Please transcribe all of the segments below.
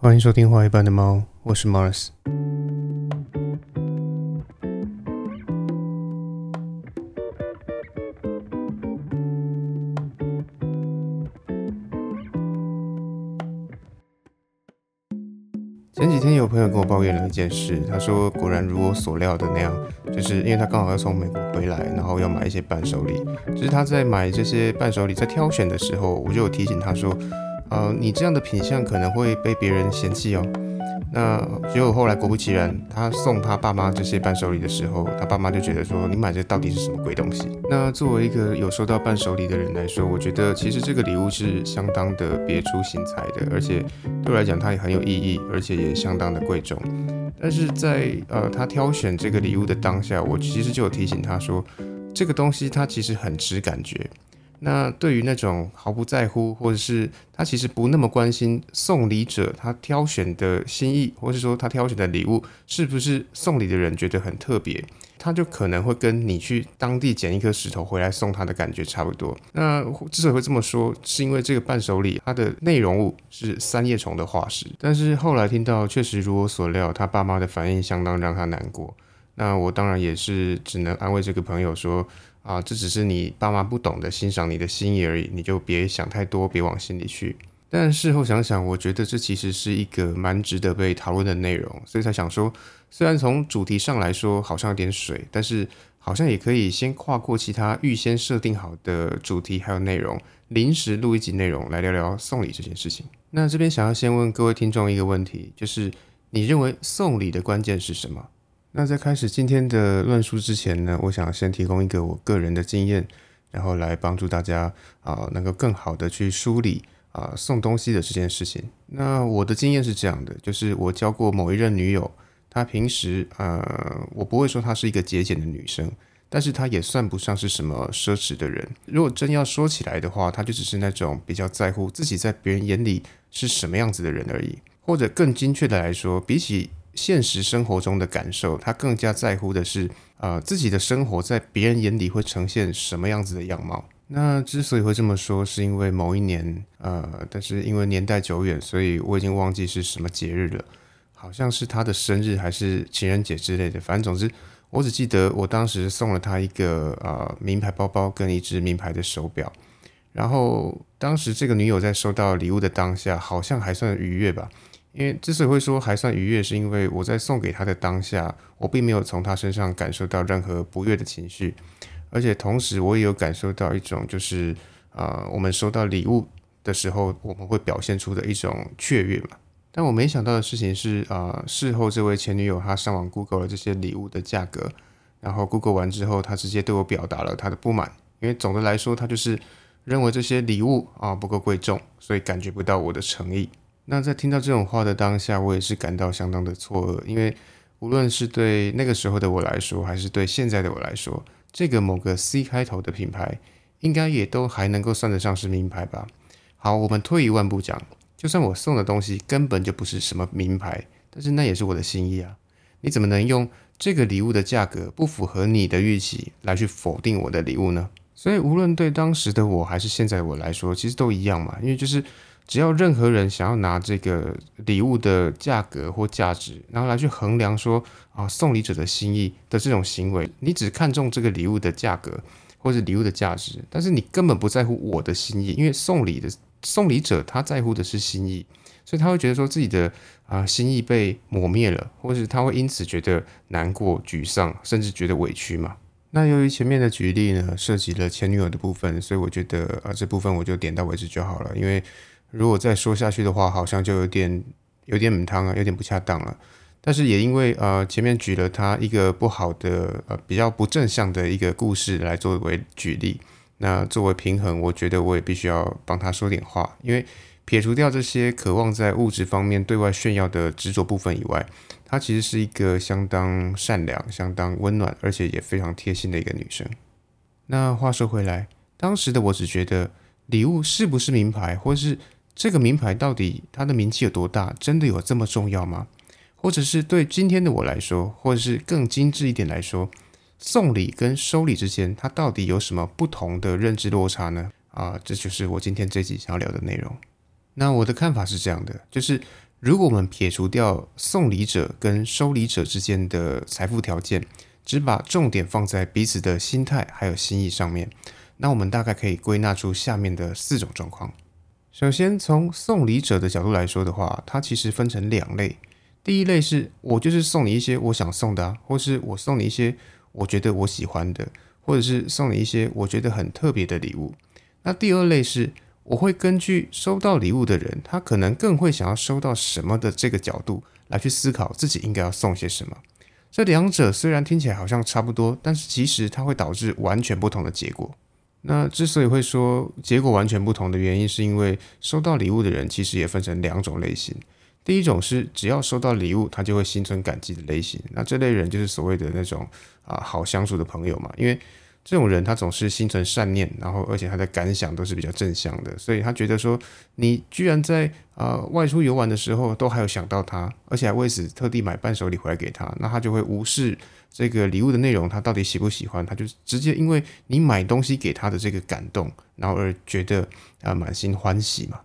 欢迎收听《画一般的猫》，我是 Mars。前几天有朋友跟我抱怨了一件事，他说果然如我所料的那样，就是因为他刚好要从美国回来，然后要买一些伴手礼。就是他在买这些伴手礼，在挑选的时候，我就有提醒他说，呃，你这样的品相可能会被别人嫌弃哦。那结果后来果不其然，他送他爸妈这些伴手礼的时候，他爸妈就觉得说，你买这到底是什么鬼东西？那作为一个有收到伴手礼的人来说，我觉得其实这个礼物是相当的别出心裁的，而且对我来讲它也很有意义，而且也相当的贵重。但是在呃他挑选这个礼物的当下，我其实就有提醒他说，这个东西它其实很吃感觉。那对于那种毫不在乎，或者是他其实不那么关心送礼者他挑选的心意，或是说他挑选的礼物是不是送礼的人觉得很特别，他就可能会跟你去当地捡一颗石头回来送他的感觉差不多。那之所以会这么说，是因为这个伴手礼它的内容物是三叶虫的化石，但是后来听到确实如我所料，他爸妈的反应相当让他难过。那我当然也是只能安慰这个朋友说。啊，这只是你爸妈不懂得欣赏你的心意而已，你就别想太多，别往心里去。但事后想想，我觉得这其实是一个蛮值得被讨论的内容，所以才想说，虽然从主题上来说好像有点水，但是好像也可以先跨过其他预先设定好的主题还有内容，临时录一集内容来聊聊送礼这件事情。那这边想要先问各位听众一个问题，就是你认为送礼的关键是什么？那在开始今天的论述之前呢，我想先提供一个我个人的经验，然后来帮助大家啊，能够更好的去梳理啊送东西的这件事情。那我的经验是这样的，就是我交过某一任女友，她平时呃，我不会说她是一个节俭的女生，但是她也算不上是什么奢侈的人。如果真要说起来的话，她就只是那种比较在乎自己在别人眼里是什么样子的人而已，或者更精确的来说，比起。现实生活中的感受，他更加在乎的是，呃，自己的生活在别人眼里会呈现什么样子的样貌。那之所以会这么说，是因为某一年，呃，但是因为年代久远，所以我已经忘记是什么节日了，好像是他的生日还是情人节之类的。反正总之，我只记得我当时送了他一个呃名牌包包跟一只名牌的手表。然后当时这个女友在收到礼物的当下，好像还算愉悦吧。因为之所以会说还算愉悦，是因为我在送给他的当下，我并没有从他身上感受到任何不悦的情绪，而且同时我也有感受到一种就是，呃，我们收到礼物的时候，我们会表现出的一种雀跃嘛。但我没想到的事情是，啊，事后这位前女友她上网 Google 了这些礼物的价格，然后 Google 完之后，她直接对我表达了她的不满，因为总的来说，她就是认为这些礼物啊不够贵重，所以感觉不到我的诚意。那在听到这种话的当下，我也是感到相当的错愕，因为无论是对那个时候的我来说，还是对现在的我来说，这个某个 C 开头的品牌，应该也都还能够算得上是名牌吧。好，我们退一万步讲，就算我送的东西根本就不是什么名牌，但是那也是我的心意啊。你怎么能用这个礼物的价格不符合你的预期来去否定我的礼物呢？所以无论对当时的我还是现在我来说，其实都一样嘛，因为就是。只要任何人想要拿这个礼物的价格或价值，然后来去衡量说啊送礼者的心意的这种行为，你只看重这个礼物的价格或者礼物的价值，但是你根本不在乎我的心意，因为送礼的送礼者他在乎的是心意，所以他会觉得说自己的啊心意被抹灭了，或是他会因此觉得难过、沮丧，甚至觉得委屈嘛。那由于前面的举例呢涉及了前女友的部分，所以我觉得啊这部分我就点到为止就好了，因为。如果再说下去的话，好像就有点有点母汤啊，有点不恰当了。但是也因为呃前面举了他一个不好的呃比较不正向的一个故事来作为举例，那作为平衡，我觉得我也必须要帮他说点话。因为撇除掉这些渴望在物质方面对外炫耀的执着部分以外，她其实是一个相当善良、相当温暖，而且也非常贴心的一个女生。那话说回来，当时的我只觉得礼物是不是名牌，或是这个名牌到底它的名气有多大？真的有这么重要吗？或者是对今天的我来说，或者是更精致一点来说，送礼跟收礼之间，它到底有什么不同的认知落差呢？啊，这就是我今天这集想要聊的内容。那我的看法是这样的，就是如果我们撇除掉送礼者跟收礼者之间的财富条件，只把重点放在彼此的心态还有心意上面，那我们大概可以归纳出下面的四种状况。首先，从送礼者的角度来说的话，它其实分成两类。第一类是我就是送你一些我想送的啊，或是我送你一些我觉得我喜欢的，或者是送你一些我觉得很特别的礼物。那第二类是我会根据收到礼物的人，他可能更会想要收到什么的这个角度来去思考自己应该要送些什么。这两者虽然听起来好像差不多，但是其实它会导致完全不同的结果。那之所以会说结果完全不同的原因，是因为收到礼物的人其实也分成两种类型。第一种是只要收到礼物，他就会心存感激的类型。那这类人就是所谓的那种啊好相处的朋友嘛，因为这种人他总是心存善念，然后而且他的感想都是比较正向的，所以他觉得说你居然在啊外出游玩的时候都还有想到他，而且还为此特地买伴手礼回来给他，那他就会无视这个礼物的内容，他到底喜不喜欢，他就直接因为你买东西给他的这个感动，然后而觉得啊满心欢喜嘛。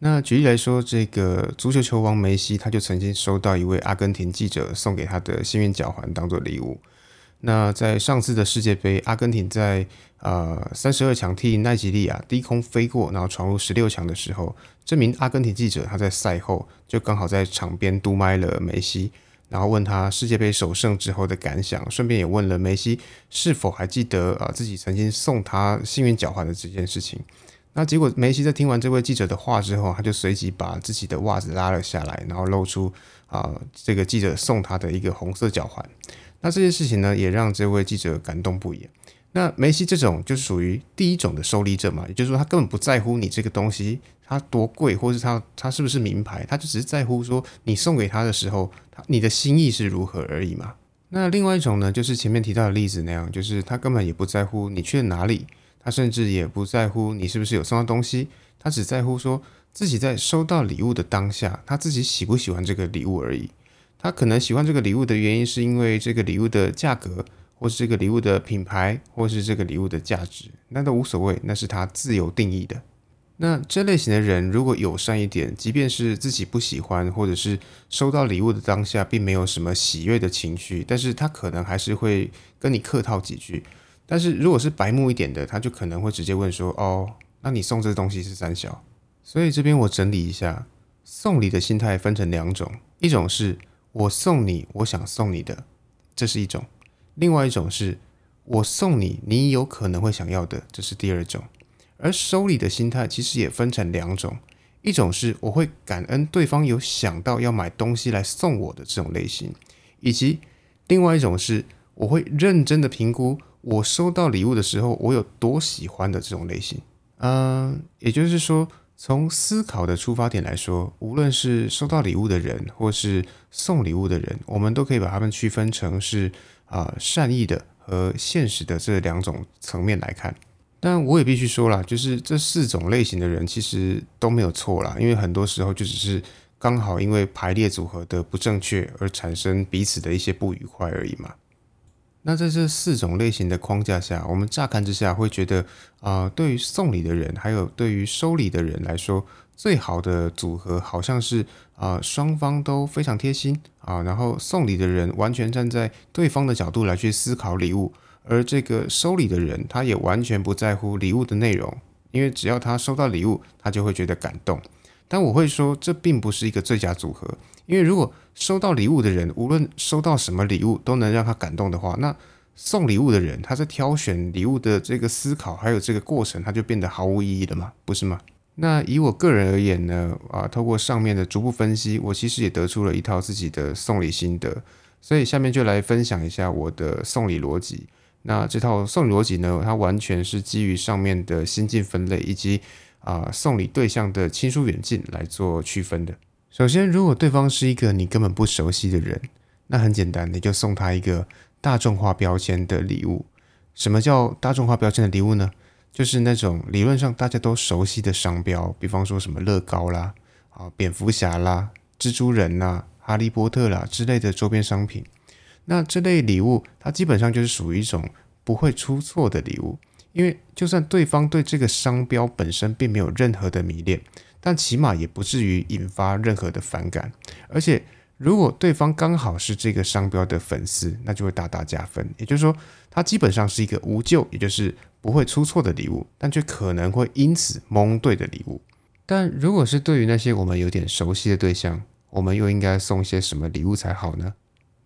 那举例来说，这个足球球王梅西，他就曾经收到一位阿根廷记者送给他的幸运脚环当做礼物。那在上次的世界杯，阿根廷在呃三十二强替奈及利亚低空飞过，然后闯入十六强的时候，这名阿根廷记者他在赛后就刚好在场边嘟麦了梅西，然后问他世界杯首胜之后的感想，顺便也问了梅西是否还记得啊自己曾经送他幸运脚环的这件事情。那结果，梅西在听完这位记者的话之后，他就随即把自己的袜子拉了下来，然后露出啊这个记者送他的一个红色脚环。那这件事情呢，也让这位记者感动不已。那梅西这种就属于第一种的收礼者嘛，也就是说他根本不在乎你这个东西它多贵，或是他他是不是名牌，他就只是在乎说你送给他的时候，他你的心意是如何而已嘛。那另外一种呢，就是前面提到的例子那样，就是他根本也不在乎你去了哪里。他甚至也不在乎你是不是有送到东西，他只在乎说自己在收到礼物的当下，他自己喜不喜欢这个礼物而已。他可能喜欢这个礼物的原因，是因为这个礼物的价格，或是这个礼物的品牌，或是这个礼物的价值，那都无所谓，那是他自由定义的。那这类型的人如果友善一点，即便是自己不喜欢，或者是收到礼物的当下并没有什么喜悦的情绪，但是他可能还是会跟你客套几句。但是如果是白目一点的，他就可能会直接问说：“哦，那你送这东西是三小？”所以这边我整理一下，送礼的心态分成两种：一种是我送你我想送你的，这是一种；另外一种是我送你你有可能会想要的，这是第二种。而收礼的心态其实也分成两种：一种是我会感恩对方有想到要买东西来送我的这种类型，以及另外一种是我会认真的评估。我收到礼物的时候，我有多喜欢的这种类型，嗯，也就是说，从思考的出发点来说，无论是收到礼物的人，或是送礼物的人，我们都可以把他们区分成是啊善意的和现实的这两种层面来看。但我也必须说了，就是这四种类型的人其实都没有错啦，因为很多时候就只是刚好因为排列组合的不正确而产生彼此的一些不愉快而已嘛。那在这四种类型的框架下，我们乍看之下会觉得，啊，对于送礼的人，还有对于收礼的人来说，最好的组合好像是啊，双方都非常贴心啊，然后送礼的人完全站在对方的角度来去思考礼物，而这个收礼的人，他也完全不在乎礼物的内容，因为只要他收到礼物，他就会觉得感动。但我会说，这并不是一个最佳组合，因为如果收到礼物的人，无论收到什么礼物都能让他感动的话，那送礼物的人他在挑选礼物的这个思考还有这个过程，他就变得毫无意义了嘛，不是吗？那以我个人而言呢，啊，透过上面的逐步分析，我其实也得出了一套自己的送礼心得，所以下面就来分享一下我的送礼逻辑。那这套送礼逻辑呢，它完全是基于上面的心境分类以及。啊，送礼对象的亲疏远近来做区分的。首先，如果对方是一个你根本不熟悉的人，那很简单，你就送他一个大众化标签的礼物。什么叫大众化标签的礼物呢？就是那种理论上大家都熟悉的商标，比方说什么乐高啦、啊蝙蝠侠啦、蜘蛛人呐、哈利波特啦之类的周边商品。那这类礼物，它基本上就是属于一种不会出错的礼物。因为就算对方对这个商标本身并没有任何的迷恋，但起码也不至于引发任何的反感。而且，如果对方刚好是这个商标的粉丝，那就会大大加分。也就是说，它基本上是一个无救，也就是不会出错的礼物，但却可能会因此蒙对的礼物。但如果是对于那些我们有点熟悉的对象，我们又应该送些什么礼物才好呢？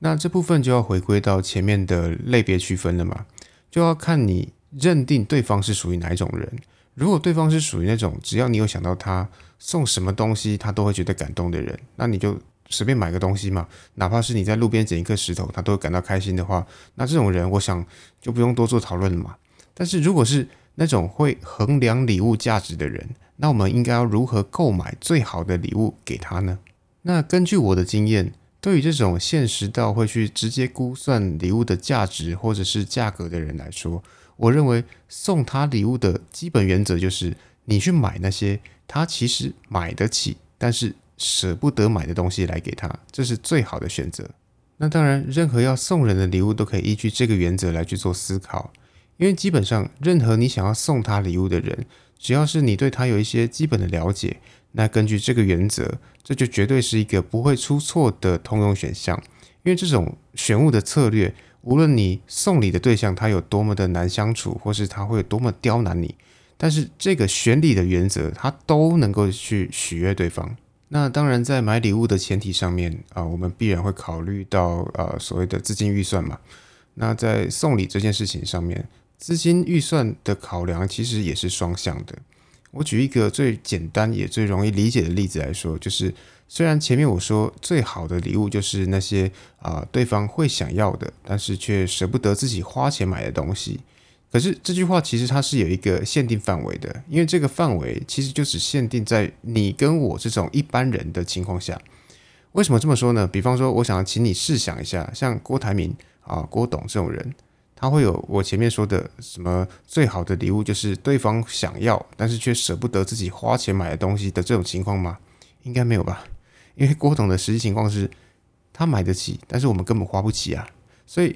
那这部分就要回归到前面的类别区分了嘛，就要看你认定对方是属于哪一种人。如果对方是属于那种只要你有想到他送什么东西，他都会觉得感动的人，那你就随便买个东西嘛，哪怕是你在路边捡一颗石头，他都会感到开心的话，那这种人我想就不用多做讨论了嘛。但是如果是那种会衡量礼物价值的人，那我们应该要如何购买最好的礼物给他呢？那根据我的经验。对于这种现实到会去直接估算礼物的价值或者是价格的人来说，我认为送他礼物的基本原则就是，你去买那些他其实买得起，但是舍不得买的东西来给他，这是最好的选择。那当然，任何要送人的礼物都可以依据这个原则来去做思考，因为基本上任何你想要送他礼物的人，只要是你对他有一些基本的了解。那根据这个原则，这就绝对是一个不会出错的通用选项。因为这种选物的策略，无论你送礼的对象他有多么的难相处，或是他会有多么刁难你，但是这个选礼的原则，他都能够去取悦对方。那当然，在买礼物的前提上面啊，我们必然会考虑到呃所谓的资金预算嘛。那在送礼这件事情上面，资金预算的考量其实也是双向的。我举一个最简单也最容易理解的例子来说，就是虽然前面我说最好的礼物就是那些啊对方会想要的，但是却舍不得自己花钱买的东西，可是这句话其实它是有一个限定范围的，因为这个范围其实就只限定在你跟我这种一般人的情况下。为什么这么说呢？比方说，我想请你试想一下，像郭台铭啊、郭董这种人。他会有我前面说的什么最好的礼物，就是对方想要但是却舍不得自己花钱买的东西的这种情况吗？应该没有吧？因为郭董的实际情况是，他买得起，但是我们根本花不起啊。所以，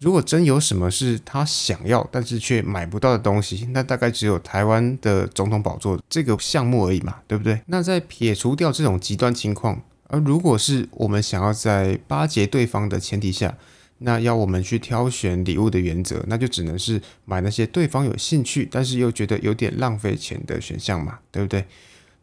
如果真有什么是他想要但是却买不到的东西，那大概只有台湾的总统宝座这个项目而已嘛，对不对？那在撇除掉这种极端情况，而如果是我们想要在巴结对方的前提下，那要我们去挑选礼物的原则，那就只能是买那些对方有兴趣，但是又觉得有点浪费钱的选项嘛，对不对？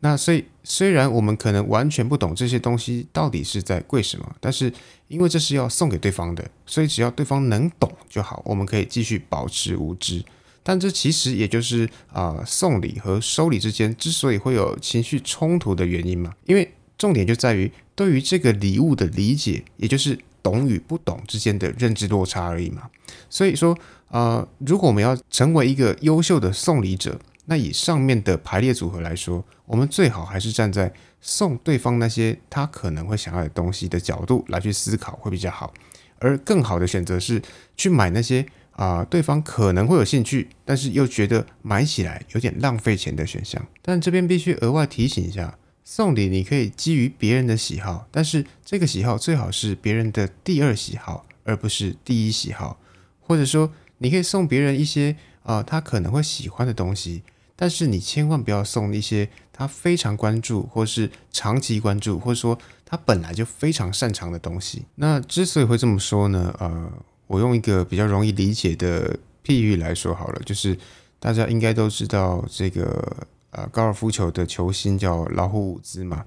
那所以虽然我们可能完全不懂这些东西到底是在贵什么，但是因为这是要送给对方的，所以只要对方能懂就好，我们可以继续保持无知。但这其实也就是啊送礼和收礼之间之所以会有情绪冲突的原因嘛，因为重点就在于对于这个礼物的理解，也就是。懂与不懂之间的认知落差而已嘛，所以说，呃，如果我们要成为一个优秀的送礼者，那以上面的排列组合来说，我们最好还是站在送对方那些他可能会想要的东西的角度来去思考会比较好，而更好的选择是去买那些啊对方可能会有兴趣，但是又觉得买起来有点浪费钱的选项。但这边必须额外提醒一下。送礼你可以基于别人的喜好，但是这个喜好最好是别人的第二喜好，而不是第一喜好。或者说，你可以送别人一些啊他可能会喜欢的东西，但是你千万不要送一些他非常关注，或是长期关注，或者说他本来就非常擅长的东西。那之所以会这么说呢？呃，我用一个比较容易理解的譬喻来说好了，就是大家应该都知道这个。呃，高尔夫球的球星叫老虎伍兹嘛。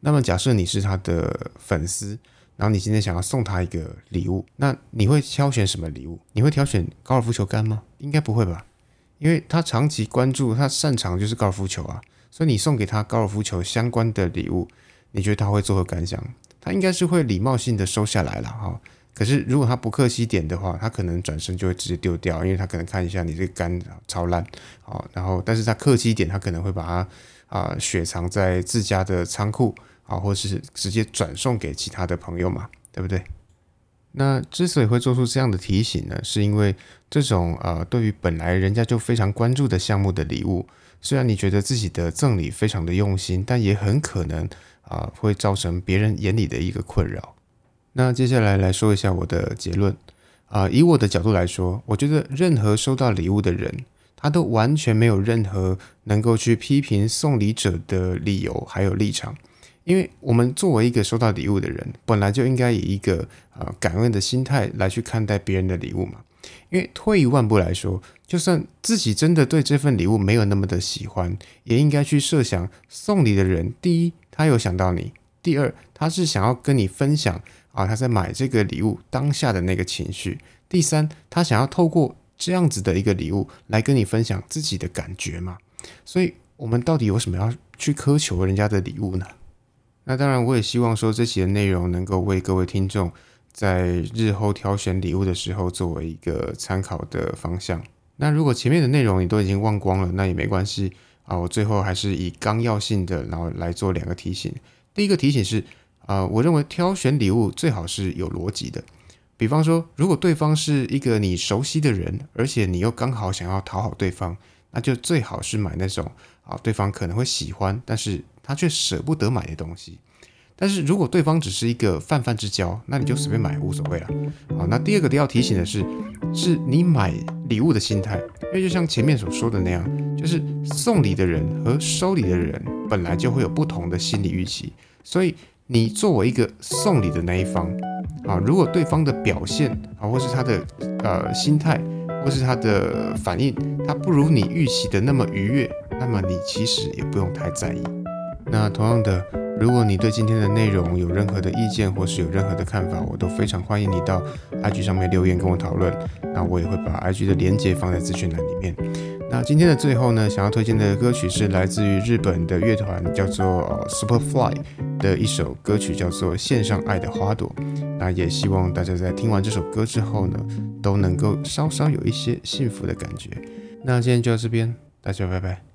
那么假设你是他的粉丝，然后你今天想要送他一个礼物，那你会挑选什么礼物？你会挑选高尔夫球杆吗？应该不会吧，因为他长期关注，他擅长就是高尔夫球啊。所以你送给他高尔夫球相关的礼物，你觉得他会作何感想？他应该是会礼貌性的收下来了哈。可是，如果他不客气点的话，他可能转身就会直接丢掉，因为他可能看一下你这个杆超烂，好，然后，但是他客气一点，他可能会把它啊雪藏在自家的仓库，啊，或者是直接转送给其他的朋友嘛，对不对？那之所以会做出这样的提醒呢，是因为这种呃，对于本来人家就非常关注的项目的礼物，虽然你觉得自己的赠礼非常的用心，但也很可能啊会造成别人眼里的一个困扰。那接下来来说一下我的结论啊，以我的角度来说，我觉得任何收到礼物的人，他都完全没有任何能够去批评送礼者的理由还有立场。因为我们作为一个收到礼物的人，本来就应该以一个呃感恩的心态来去看待别人的礼物嘛。因为退一万步来说，就算自己真的对这份礼物没有那么的喜欢，也应该去设想送礼的人，第一，他有想到你；第二，他是想要跟你分享啊他在买这个礼物当下的那个情绪；第三，他想要透过这样子的一个礼物来跟你分享自己的感觉嘛。所以，我们到底有什么要去苛求人家的礼物呢？那当然，我也希望说这期的内容能够为各位听众在日后挑选礼物的时候作为一个参考的方向。那如果前面的内容你都已经忘光了，那也没关系啊。我最后还是以纲要性的，然后来做两个提醒。第一个提醒是，啊，我认为挑选礼物最好是有逻辑的。比方说，如果对方是一个你熟悉的人，而且你又刚好想要讨好对方，那就最好是买那种啊，对方可能会喜欢，但是。他却舍不得买的东西，但是如果对方只是一个泛泛之交，那你就随便买无所谓了。好，那第二个要提醒的是，是你买礼物的心态，因为就像前面所说的那样，就是送礼的人和收礼的人本来就会有不同的心理预期，所以你作为一个送礼的那一方，啊，如果对方的表现啊，或是他的呃心态，或是他的反应，他不如你预期的那么愉悦，那么你其实也不用太在意。那同样的，如果你对今天的内容有任何的意见，或是有任何的看法，我都非常欢迎你到 IG 上面留言跟我讨论。那我也会把 IG 的连接放在资讯栏里面。那今天的最后呢，想要推荐的歌曲是来自于日本的乐团叫做 Superfly 的一首歌曲，叫做《献上爱的花朵》。那也希望大家在听完这首歌之后呢，都能够稍稍有一些幸福的感觉。那今天就到这边，大家拜拜。